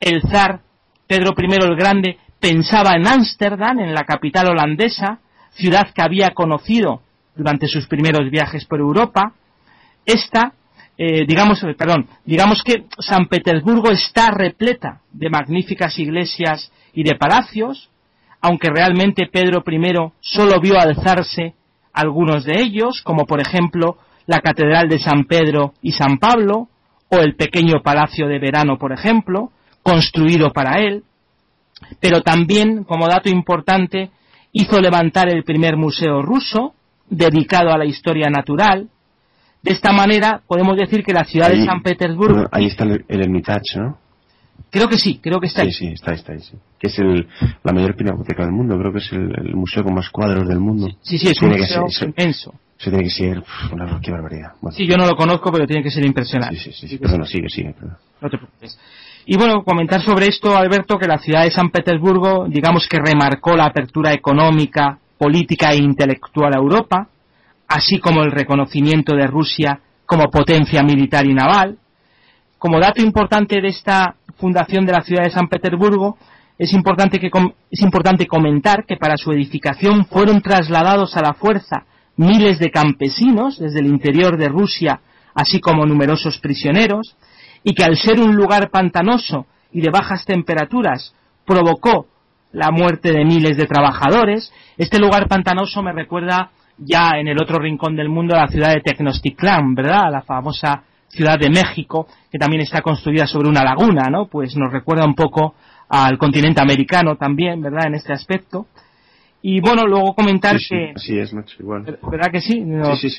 el zar Pedro I el Grande pensaba en Ámsterdam, en la capital holandesa, ciudad que había conocido durante sus primeros viajes por Europa. Esta, eh, digamos, eh, perdón, digamos que San Petersburgo está repleta de magníficas iglesias y de palacios, aunque realmente Pedro I solo vio alzarse algunos de ellos, como por ejemplo la Catedral de San Pedro y San Pablo, o el pequeño palacio de verano, por ejemplo, construido para él, pero también, como dato importante, hizo levantar el primer museo ruso dedicado a la historia natural. De esta manera, podemos decir que la ciudad de San Petersburgo. ahí está el, el Hermitage, ¿no? Creo que sí, creo que está ahí. Sí, sí, está ahí, está ahí. Sí. Que es el, la mayor pinacoteca del mundo, creo que es el, museo con más cuadros del mundo. Sí, sí, es un museo inmenso. Eso tiene que ser una qué barbaridad. Sí, yo no lo conozco, pero tiene que ser impresionante. Sí, sí, sí. Perdona, sigue, sigue. No te preocupes. Y bueno, comentar sobre esto, Alberto, que la ciudad de San Petersburgo, digamos que remarcó la apertura económica, política e intelectual a Europa, así como el reconocimiento de Rusia como potencia militar y naval. Como dato importante de esta fundación de la ciudad de San Petersburgo, es importante, que, es importante comentar que para su edificación fueron trasladados a la fuerza miles de campesinos desde el interior de Rusia, así como numerosos prisioneros, y que al ser un lugar pantanoso y de bajas temperaturas provocó la muerte de miles de trabajadores. Este lugar pantanoso me recuerda ya en el otro rincón del mundo a la ciudad de Tecnosticlán, ¿verdad? La famosa ciudad de México, que también está construida sobre una laguna, ¿no? Pues nos recuerda un poco al continente americano también, ¿verdad? En este aspecto. Y bueno, luego comentar que... Sí, es, igual. ¿Verdad que sí?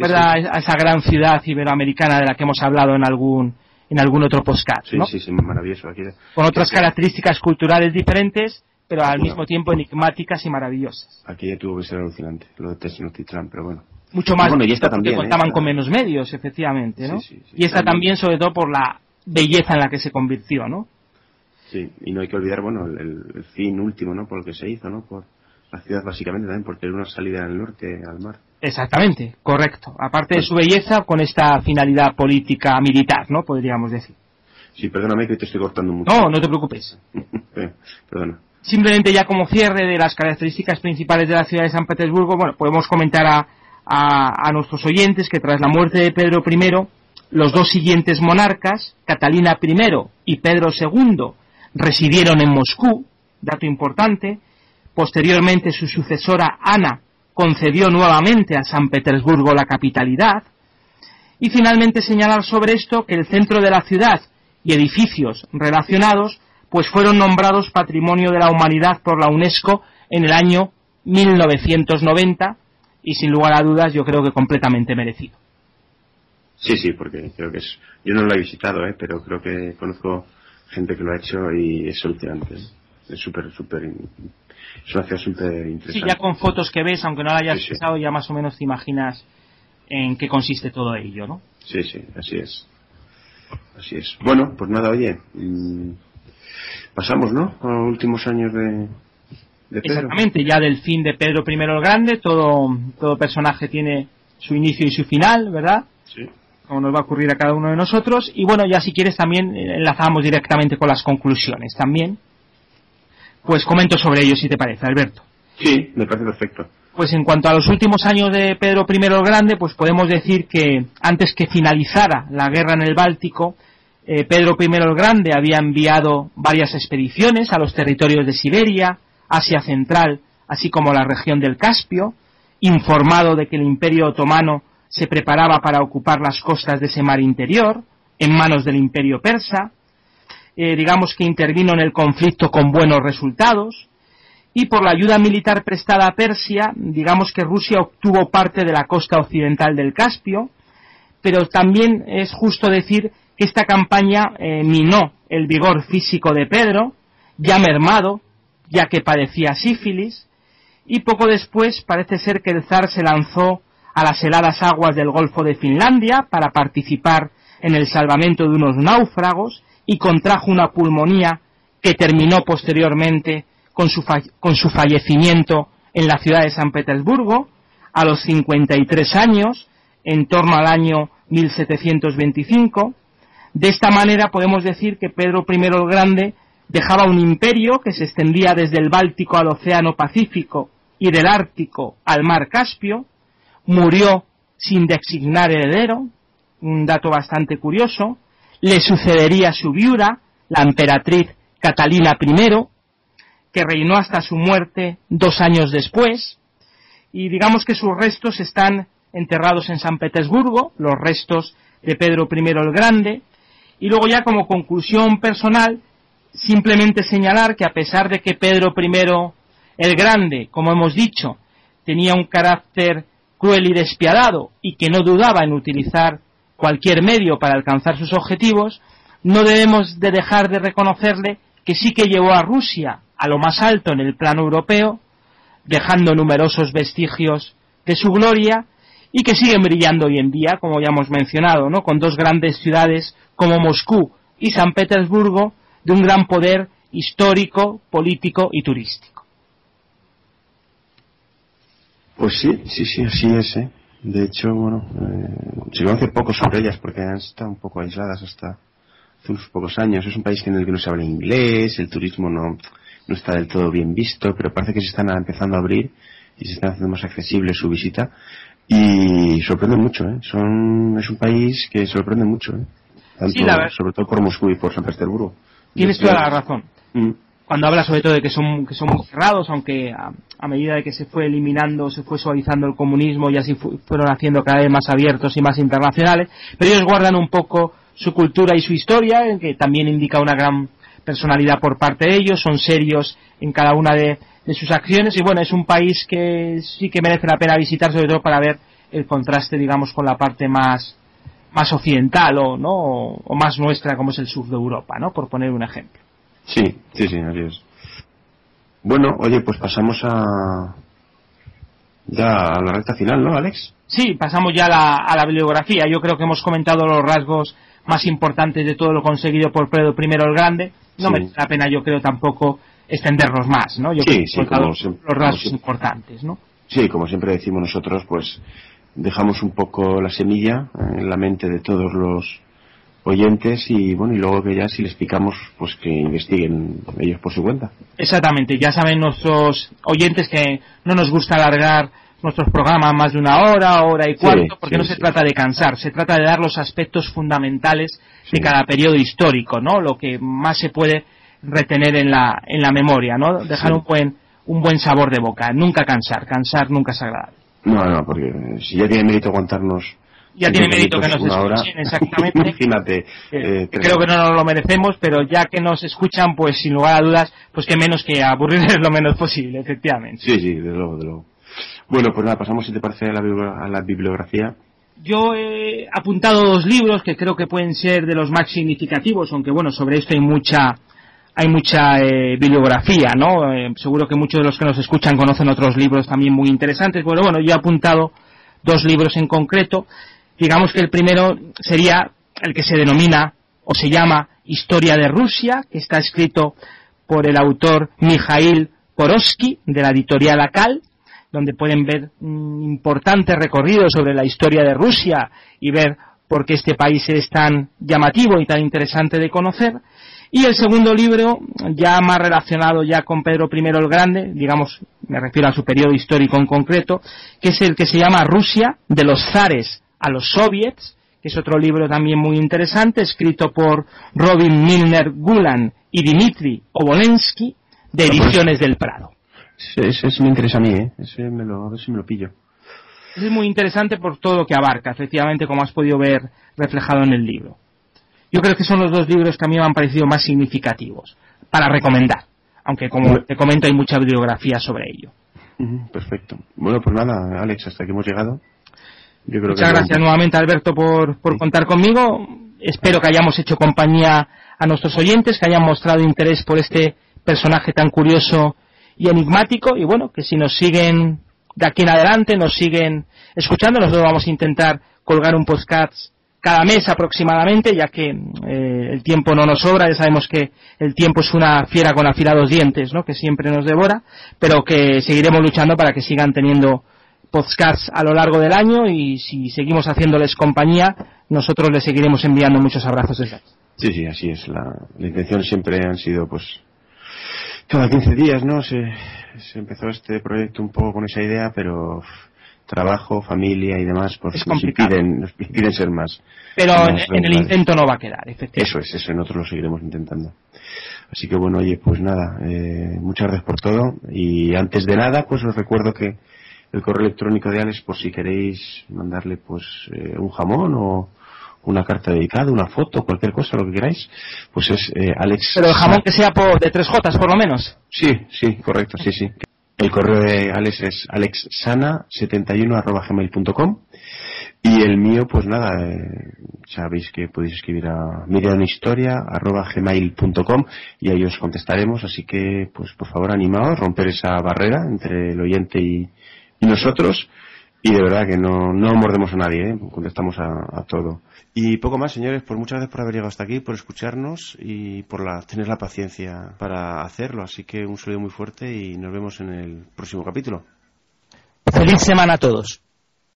¿Verdad? A esa gran ciudad iberoamericana de la que hemos hablado en algún en algún otro podcast. Sí, sí, sí, maravilloso. Con otras características culturales diferentes, pero al mismo tiempo enigmáticas y maravillosas. Aquí ya tuvo que ser alucinante, lo de Tenochtitlan, pero bueno. Mucho más, bueno, y esta también, contaban ¿eh? con menos medios, efectivamente, ¿no? y esta también. sobre todo por la belleza en la que se convirtió, ¿no? Sí, y no hay que olvidar, bueno, el, fin último, ¿no? Por el que se hizo, ¿no? Por la ciudad básicamente también, porque era una salida al norte, al mar. Exactamente, correcto. Aparte de su belleza, con esta finalidad política militar, ¿no? Podríamos decir. Sí, perdóname que te estoy cortando mucho. No, no te preocupes. Eh, perdona. Simplemente ya como cierre de las características principales de la ciudad de San Petersburgo, bueno, podemos comentar a, a, a nuestros oyentes que tras la muerte de Pedro I, los dos siguientes monarcas, Catalina I y Pedro II, residieron en Moscú, dato importante. Posteriormente su sucesora Ana concedió nuevamente a San Petersburgo la capitalidad, y finalmente señalar sobre esto que el centro de la ciudad y edificios relacionados pues fueron nombrados Patrimonio de la Humanidad por la UNESCO en el año 1990 y sin lugar a dudas yo creo que completamente merecido. Sí, sí, porque creo que es... Yo no lo he visitado, ¿eh? pero creo que conozco gente que lo ha hecho y es solucionante. Es súper, súper es una ciudad súper interesante. Sí, ya con fotos que ves, aunque no la hayas visitado, ya más o menos te imaginas en qué consiste todo ello, ¿no? Sí, sí, así es. Así es. Bueno, pues nada, oye, mm, pasamos, ¿no? A los últimos años de, de Pedro. Exactamente, ya del fin de Pedro I el Grande, todo, todo personaje tiene su inicio y su final, ¿verdad? Sí. Como nos va a ocurrir a cada uno de nosotros. Y bueno, ya si quieres también eh, enlazamos directamente con las conclusiones también. Pues comento sobre ello, si te parece, Alberto. Sí, me parece perfecto. Pues en cuanto a los últimos años de Pedro I el Grande, pues podemos decir que antes que finalizara la guerra en el Báltico, eh, Pedro I el Grande había enviado varias expediciones a los territorios de Siberia, Asia Central, así como la región del Caspio, informado de que el Imperio Otomano se preparaba para ocupar las costas de ese mar interior, en manos del Imperio Persa, eh, digamos que intervino en el conflicto con buenos resultados, y por la ayuda militar prestada a Persia, digamos que Rusia obtuvo parte de la costa occidental del Caspio, pero también es justo decir que esta campaña eh, minó el vigor físico de Pedro, ya mermado, ya que padecía sífilis, y poco después parece ser que el zar se lanzó a las heladas aguas del Golfo de Finlandia para participar en el salvamento de unos náufragos y contrajo una pulmonía que terminó posteriormente con su, con su fallecimiento en la ciudad de San Petersburgo a los 53 años, en torno al año 1725. De esta manera podemos decir que Pedro I el Grande dejaba un imperio que se extendía desde el Báltico al Océano Pacífico y del Ártico al Mar Caspio, murió sin designar heredero, un dato bastante curioso, le sucedería su viuda, la emperatriz Catalina I, que reinó hasta su muerte dos años después, y digamos que sus restos están enterrados en San Petersburgo, los restos de Pedro I el Grande, Y luego ya como conclusión personal, simplemente señalar que a pesar de que Pedro I el Grande, como hemos dicho, tenía un carácter cruel y despiadado y que no dudaba en utilizar cualquier medio para alcanzar sus objetivos, no debemos de dejar de reconocerle que sí que llevó a Rusia a lo más alto en el plano europeo, dejando numerosos vestigios de su gloria y que siguen brillando hoy en día, como ya hemos mencionado, ¿no? con dos grandes ciudades como Moscú y San Petersburgo, de un gran poder histórico, político y turístico. Pues sí, sí, sí, así es. ¿eh? De hecho, bueno, eh, se conoce poco sobre ellas porque han estado un poco aisladas hasta hace unos pocos años. Es un país en el que no se habla inglés, el turismo no, no está del todo bien visto, pero parece que se están empezando a abrir y se está haciendo más accesible su visita y sorprende mucho, ¿eh? Son, es un país que sorprende mucho, ¿eh? Tanto, sobre todo por Moscú y por San Petersburgo. Tienes toda la razón. Mm. Cuando habla sobre todo de que son, que son muy cerrados, aunque a, medida de que se fue eliminando, se fue suavizando el comunismo y así fueron haciendo cada vez más abiertos y más internacionales, pero ellos guardan un poco su cultura y su historia, que también indica una gran personalidad por parte de ellos, son serios en cada una de, sus acciones y bueno, es un país que sí que merece la pena visitar, sobre todo para ver el contraste, digamos, con la parte más, más occidental o, ¿no? o, más nuestra como es el sur de Europa, ¿no? Por poner un ejemplo. Sí, sí, sí, así es. Bueno, oye, pues pasamos a ya a la recta final, ¿no, Alex? Sí, pasamos ya a la, a la bibliografía. Yo creo que hemos comentado los rasgos más importantes de todo lo conseguido por Pedro I el Grande no me da pena yo creo tampoco extendernos más, ¿no? Yo sí, creo que los rasgos importantes, ¿no? Sí, como siempre decimos nosotros, pues dejamos un poco la semilla en la mente de todos los oyentes y bueno y luego que ya si les picamos pues que investiguen ellos por su cuenta exactamente ya saben nuestros oyentes que no nos gusta alargar nuestros programas más de una hora hora y cuarto porque no se trata de cansar se trata de dar los aspectos fundamentales de cada periodo histórico, ¿no? Lo que más se puede retener en la, en la memoria, ¿no? Dejar un buen, un buen sabor de boca, nunca cansar, cansar nunca es agradable. No, no, porque si ya tiene mérito contarnos ya tiene mérito que nos escuchen, exactamente. Imagínate. Eh, eh, creo que no nos lo merecemos, pero ya que nos escuchan, pues sin lugar a dudas, pues que menos que aburrirles lo menos posible, efectivamente. Sí, sí, de luego, de luego. Bueno, pues nada, pasamos si te parece a la, a la bibliografía yo he apuntado dos libros que creo que pueden ser de los más significativos, aunque bueno, sobre esto hay mucha hay mucha eh, bibliografía, ¿no? Eh, seguro que muchos de los que nos escuchan conocen otros libros también muy interesantes. Bueno, bueno, yo he apuntado dos libros en concreto. Digamos que el primero sería el que se denomina o se llama Historia de Rusia, que está escrito por el autor Mijail Porosky de la editorial Akal donde pueden ver un importante recorrido sobre la historia de Rusia y ver por qué este país es tan llamativo y tan interesante de conocer. Y el segundo libro, ya más relacionado ya con Pedro I el Grande, digamos, me refiero a su periodo histórico en concreto, que es el que se llama Rusia, de los zares a los soviets, que es otro libro también muy interesante, escrito por Robin Milner Gulan y Dmitry Obolensky, de Ediciones del Prado. Ese, me interesa a mí, ¿eh? Ese me lo, a ver si me lo pillo. Es muy interesante por todo lo que abarca, efectivamente, como has podido ver reflejado en el libro. Yo creo que son los dos libros que a mí me han parecido más significativos para recomendar, aunque como te comento hay mucha bibliografía sobre ello. Perfecto. Bueno, pues nada, Alex, hasta que hemos llegado. Muchas gracias nuevamente, Alberto, por, por contar conmigo. Espero que hayamos hecho compañía a nuestros oyentes, que hayan mostrado interés por este personaje tan curioso y enigmático y bueno, que si nos siguen de aquí en adelante, nos siguen escuchando, nosotros vamos a intentar colgar un podcast cada mes aproximadamente, ya que eh, el tiempo no nos sobra, ya sabemos que el tiempo es una fiera con afilados dientes, ¿no? que siempre nos devora, pero que seguiremos luchando para que sigan teniendo podcasts a lo largo del año y si seguimos haciéndoles compañía, nosotros les seguiremos enviando muchos abrazos. Sí, sí, así es. La, la intención siempre han sido pues cada 15 días, ¿no? Se, se empezó este proyecto un poco con esa idea, pero trabajo, familia y demás, pues nos impiden, nos impiden ser más. Pero en, el intento no va a quedar, efectivamente. Eso es, eso, nosotros lo seguiremos intentando. Así que bueno, oye, pues nada, eh, muchas gracias por todo. Y antes de nada, pues os recuerdo que el correo electrónico de Alex, por si queréis mandarle pues eh, un jamón o, una carta dedicada, una foto, cualquier cosa, lo que queráis, pues es eh, Alex. Pero el jamón que sea por, de tres Jotas, por lo menos. Sí, sí, correcto, sí, sí. El correo de Alex es alexsana71.gmail.com y el mío, pues nada, eh, sabéis que podéis escribir a miriamhistoria.gmail.com y ahí os contestaremos, así que, pues por favor, animaos, romper esa barrera entre el oyente y, y nosotros y de verdad que no, no mordemos a nadie, ¿eh? contestamos a, todo. Y poco más, señores, pues muchas gracias por haber llegado hasta aquí, por escucharnos y por la, tener la paciencia para hacerlo. Así que un saludo muy fuerte y nos vemos en el próximo capítulo. Feliz semana a todos.